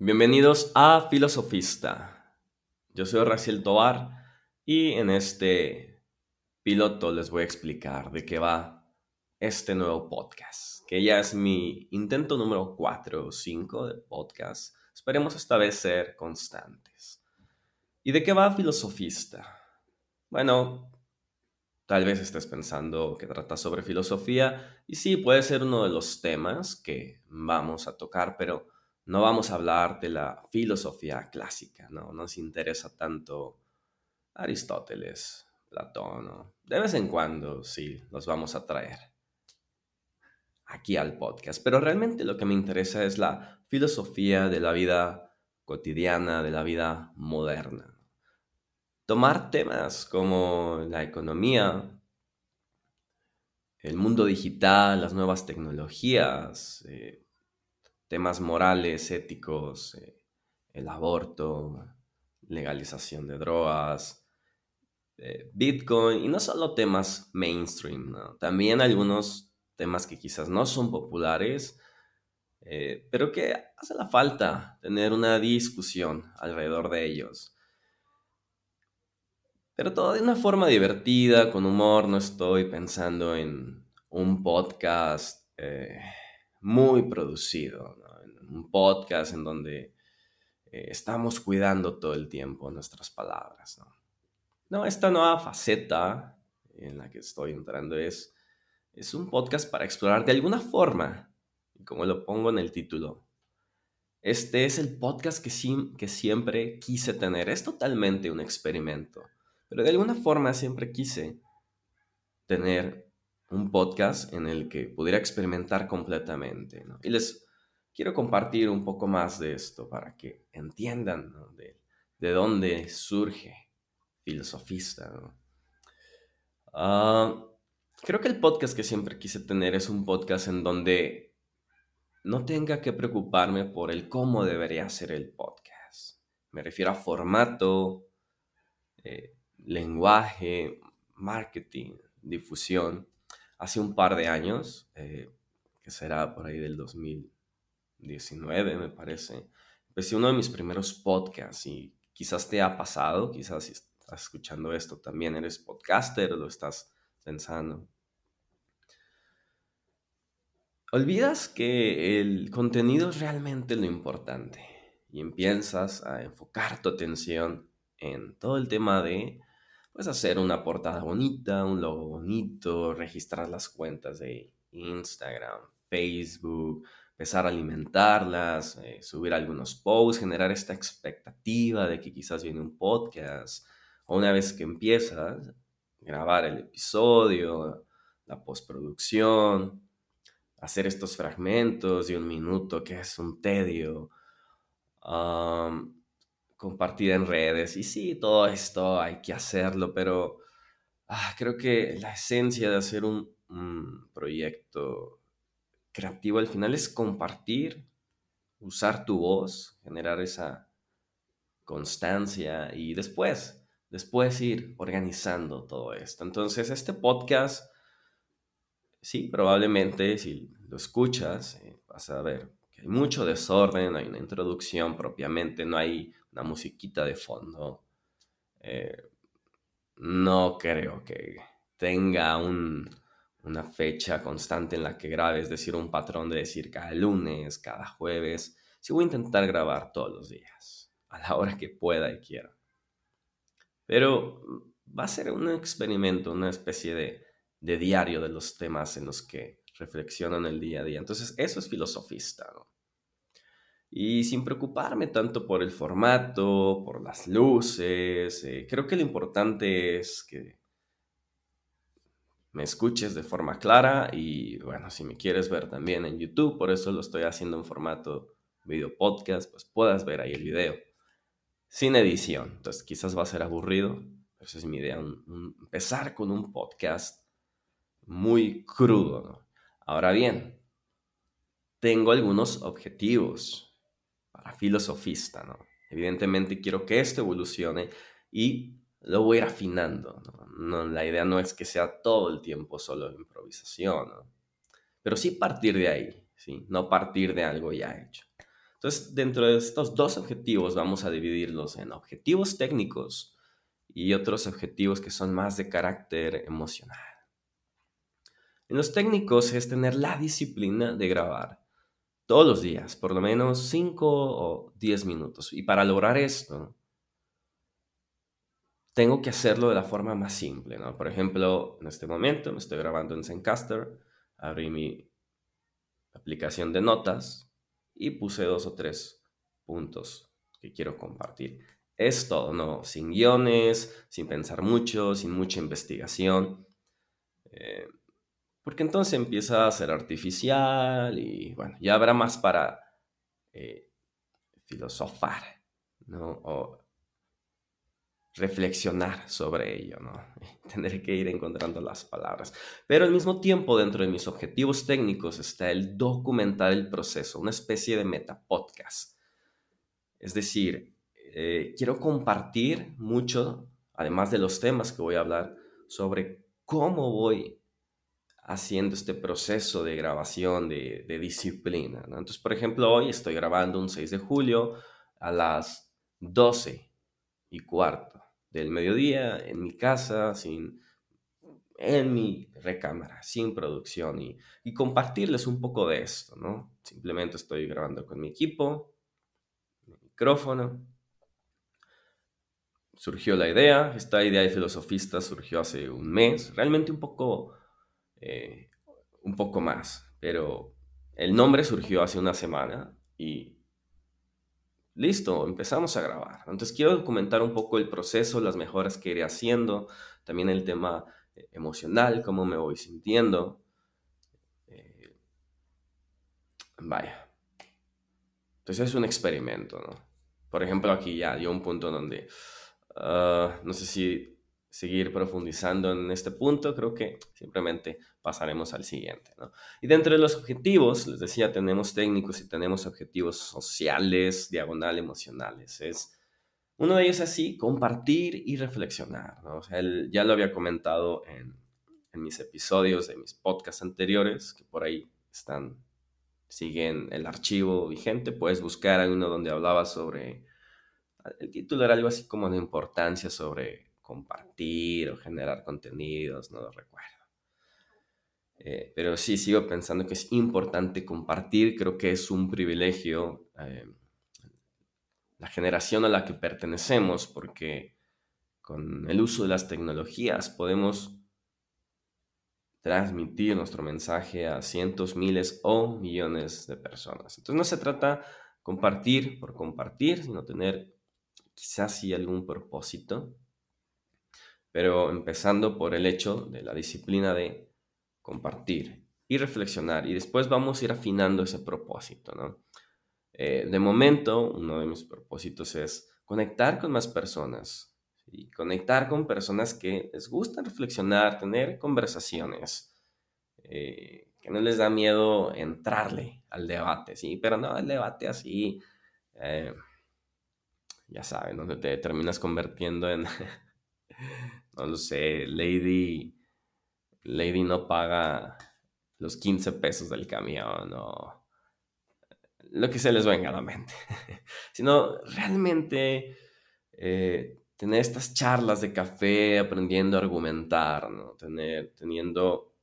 Bienvenidos a Filosofista. Yo soy Raciel Tobar y en este piloto les voy a explicar de qué va este nuevo podcast, que ya es mi intento número 4 o 5 de podcast. Esperemos esta vez ser constantes. ¿Y de qué va Filosofista? Bueno, tal vez estés pensando que trata sobre filosofía y sí, puede ser uno de los temas que vamos a tocar, pero no vamos a hablar de la filosofía clásica, no nos interesa tanto Aristóteles, Platón, de vez en cuando sí los vamos a traer aquí al podcast, pero realmente lo que me interesa es la filosofía de la vida cotidiana, de la vida moderna. Tomar temas como la economía, el mundo digital, las nuevas tecnologías, eh, temas morales, éticos, eh, el aborto, legalización de drogas, eh, Bitcoin, y no solo temas mainstream, también algunos temas que quizás no son populares, eh, pero que hace la falta tener una discusión alrededor de ellos. Pero todo de una forma divertida, con humor, no estoy pensando en un podcast muy producido, un podcast en donde eh, estamos cuidando todo el tiempo nuestras palabras. ¿no? esta nueva faceta en la que estoy entrando es, es un podcast para explorar de alguna forma, como lo pongo en el título. Este es el podcast que, que siempre quise tener. Es totalmente un experimento, pero de alguna forma siempre quise tener un podcast en el que pudiera experimentar completamente. Y les quiero compartir un poco más de esto para que entiendan de, dónde surge filosofista. Ah, creo que el podcast que siempre quise tener es un podcast en donde no tenga que preocuparme por el cómo debería ser el podcast. Me refiero a formato, eh, lenguaje, marketing, difusión hace un par de años, eh, que será por ahí del 2019, me parece, empecé uno de mis primeros podcasts y quizás te ha pasado, quizás si estás escuchando esto también eres podcaster lo estás pensando. Olvidas que el contenido es realmente lo importante y empiezas a enfocar tu atención en todo el tema de Puedes hacer una portada bonita, un logo bonito, registrar las cuentas de Instagram, Facebook, empezar a alimentarlas, eh, subir algunos posts, generar esta expectativa de que quizás viene un podcast. Una vez que empiezas, grabar el episodio, la postproducción, hacer estos fragmentos de un minuto que es un tedio compartida en redes. Y sí, todo esto hay que hacerlo, pero ah, creo que la esencia de hacer un, proyecto creativo al final es compartir, usar tu voz, generar esa constancia y después, después ir organizando todo esto. Entonces, este podcast, sí, probablemente si lo escuchas, eh, vas a ver que hay mucho desorden, hay una introducción propiamente, no hay una musiquita de fondo. Eh, no creo que tenga una fecha constante en la que grabe, es decir, un patrón de decir cada lunes, cada jueves. Sí voy a intentar grabar todos los días, a la hora que pueda y quiera. Pero va a ser un experimento, una especie de, de diario de los temas en los que reflexionan el día a día. Entonces, eso es filosofista, ¿no? y sin preocuparme tanto por el formato, por las luces. Eh, creo que lo importante es que me escuches de forma clara y bueno, si me quieres ver también en YouTube, por eso lo estoy haciendo en formato video podcast, pues puedas ver ahí el video sin edición. Entonces quizás va a ser aburrido, pero esa es mi idea, empezar con un podcast muy crudo. Ahora bien, tengo algunos objetivos para filosofista, ¿no? Evidentemente quiero que esto evolucione y lo voy a ir afinando, ¿no? la idea no es que sea todo el tiempo solo improvisación, ¿no? Pero sí partir de ahí, ¿sí? No partir de algo ya hecho. Entonces, dentro de estos dos objetivos vamos a dividirlos en objetivos técnicos y otros objetivos que son más de carácter emocional. En los técnicos es tener la disciplina de grabar todos los días, por lo menos 5 o 10 minutos. Y para lograr esto, tengo que hacerlo de la forma más simple, ¿no? Por ejemplo, en este momento me estoy grabando en Zencaster, abrí mi aplicación de notas y puse dos o tres puntos que quiero compartir. Es todo, ¿no? Sin guiones, sin pensar mucho, sin mucha investigación. Eh, porque entonces empieza a ser artificial y bueno, ya habrá más para eh, filosofar, ¿no? O reflexionar sobre ello, ¿no? Tendré que ir encontrando las palabras. Pero al mismo tiempo, dentro de mis objetivos técnicos está el documentar el proceso, una especie de metapodcast. Es decir, eh, quiero compartir mucho, además de los temas que voy a hablar, sobre cómo voy haciendo este proceso de grabación de, disciplina. Entonces, por ejemplo, hoy estoy grabando un 6 de julio a las 12 y cuarto del mediodía en mi casa, sin, en mi recámara, sin producción y, compartirles un poco de esto, ¿no? Simplemente estoy grabando con mi equipo, mi micrófono. Surgió la idea, esta idea de filosofista surgió hace un mes, realmente un poco eh, un poco más, pero el nombre surgió hace una semana y listo, empezamos a grabar. Entonces quiero documentar un poco el proceso, las mejoras que iré haciendo, también el tema eh, emocional, cómo me voy sintiendo. Eh, vaya. Entonces es un experimento, ¿no? Por ejemplo, aquí ya dio un punto donde, ah, no sé si seguir profundizando en este punto, creo que simplemente pasaremos al siguiente. Y dentro de los objetivos, les decía, tenemos técnicos y tenemos objetivos sociales, diagonal emocionales. Es uno de ellos así, compartir y reflexionar. ya lo había comentado en, en mis episodios de mis podcasts anteriores, que por ahí están, siguen el archivo vigente. Puedes buscar alguno donde hablaba sobre, el título era algo así como de importancia sobre compartir o generar contenidos, no lo recuerdo. Eh, pero sí, sigo pensando que es importante compartir, creo que es un privilegio eh, la generación a la que pertenecemos, porque con el uso de las tecnologías podemos transmitir nuestro mensaje a cientos, miles o millones de personas. Entonces no se trata compartir por compartir, sino tener quizás sí algún propósito pero empezando por el hecho de la disciplina de compartir y reflexionar y después vamos a ir afinando ese propósito, ¿no? Eh, de momento, uno de mis propósitos es conectar con más personas y conectar con personas que les gusta reflexionar, tener conversaciones, eh, que no les da miedo entrarle al debate, ¿sí? Pero no el debate así, eh, ya saben, donde te terminas convirtiendo en no lo sé, Lady, Lady no paga los 15 pesos del camión o lo que se les venga a la mente, sino realmente eh, tener estas charlas de café aprendiendo a argumentar, ¿no? tener, teniendo,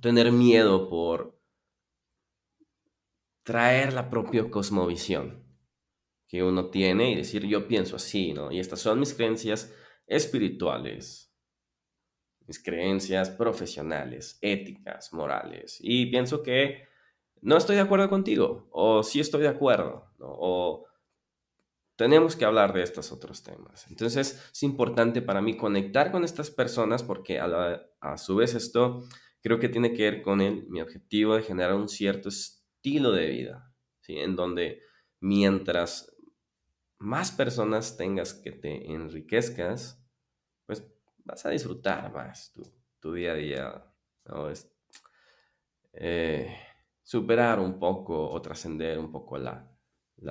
tener miedo por traer la propia cosmovisión que uno tiene y decir yo pienso así, ¿no? Y estas son mis creencias espirituales, mis creencias profesionales, éticas, morales. Y pienso que no estoy de acuerdo contigo, o sí estoy de acuerdo, o tenemos que hablar de estos otros temas. Entonces es importante para mí conectar con estas personas porque a, su vez esto creo que tiene que ver con mi objetivo de generar un cierto estilo de vida, en donde mientras más personas tengas que te enriquezcas, vas a disfrutar más tu, día a día, ¿no? Es, eh, superar un poco o trascender un poco la,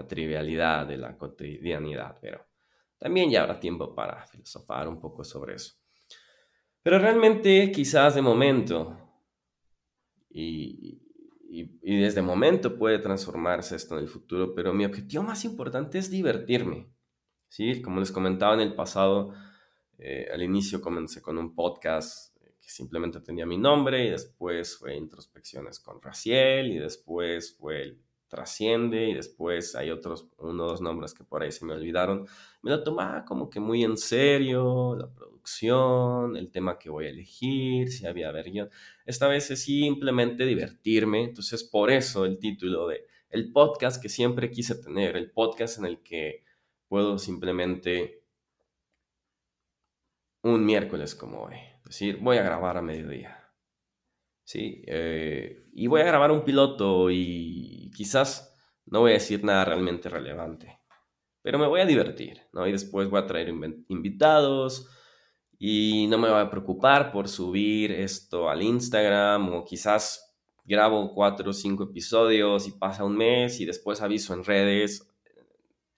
trivialidad de la cotidianidad, pero también ya habrá tiempo para filosofar un poco sobre eso. Pero realmente quizás de momento, y, y, desde momento puede transformarse esto en el futuro, pero mi objetivo más importante es divertirme. ¿sí? Como les comentaba en el pasado, eh, al inicio comencé con un podcast que simplemente tenía mi nombre y después fue introspecciones con Raciel y después fue el trasciende y después hay otros, uno o dos nombres que por ahí se me olvidaron. Me lo tomaba como que muy en serio, la producción, el tema que voy a elegir, si había ver Esta vez es simplemente divertirme, entonces por eso el título de el podcast que siempre quise tener, el podcast en el que puedo simplemente un miércoles como hoy, decir, voy a grabar a mediodía ¿sí? Eh, y voy a grabar un piloto y quizás no voy a decir nada realmente relevante, pero me voy a divertir, ¿no? Y después voy a traer invitados y no me voy a preocupar por subir esto al Instagram o quizás grabo cuatro o cinco episodios y pasa un mes y después aviso en redes.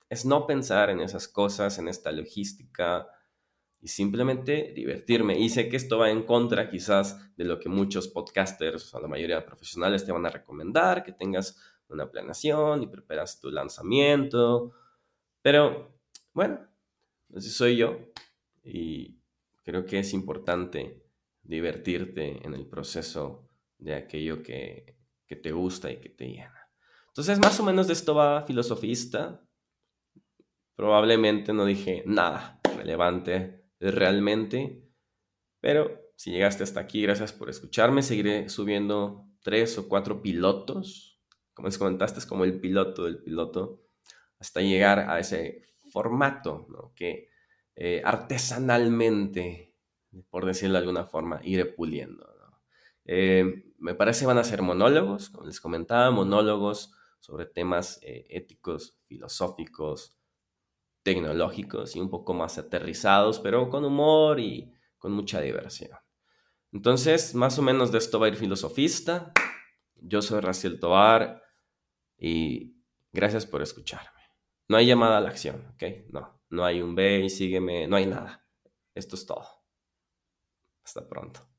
Es no pensar en esas cosas, en esta logística, y simplemente divertirme. Y sé que esto va en contra quizás de lo que muchos podcasters o la mayoría de profesionales te van a recomendar, que tengas una planeación y preparas tu lanzamiento. Pero bueno, así soy yo y creo que es importante divertirte en el proceso de aquello que, que te gusta y que te llena. Entonces, más o menos de esto va filosofista. Probablemente no dije nada relevante realmente. Pero si llegaste hasta aquí, gracias por escucharme. Seguiré subiendo tres o cuatro pilotos. Como les comentaste, es como el piloto del piloto. Hasta llegar a ese formato que eh, artesanalmente, por decirlo de alguna forma, iré puliendo. Eh, me parece van a ser monólogos, como les comentaba, monólogos sobre temas eh, éticos, filosóficos, tecnológicos y un poco más aterrizados, pero con humor y con mucha diversión. Entonces, más o menos de esto va a ir filosofista. Yo soy Raciel Tobar y gracias por escucharme. No hay llamada a la acción, ¿ok? No, no hay un ve y sígueme, no hay nada. Esto es todo. Hasta pronto.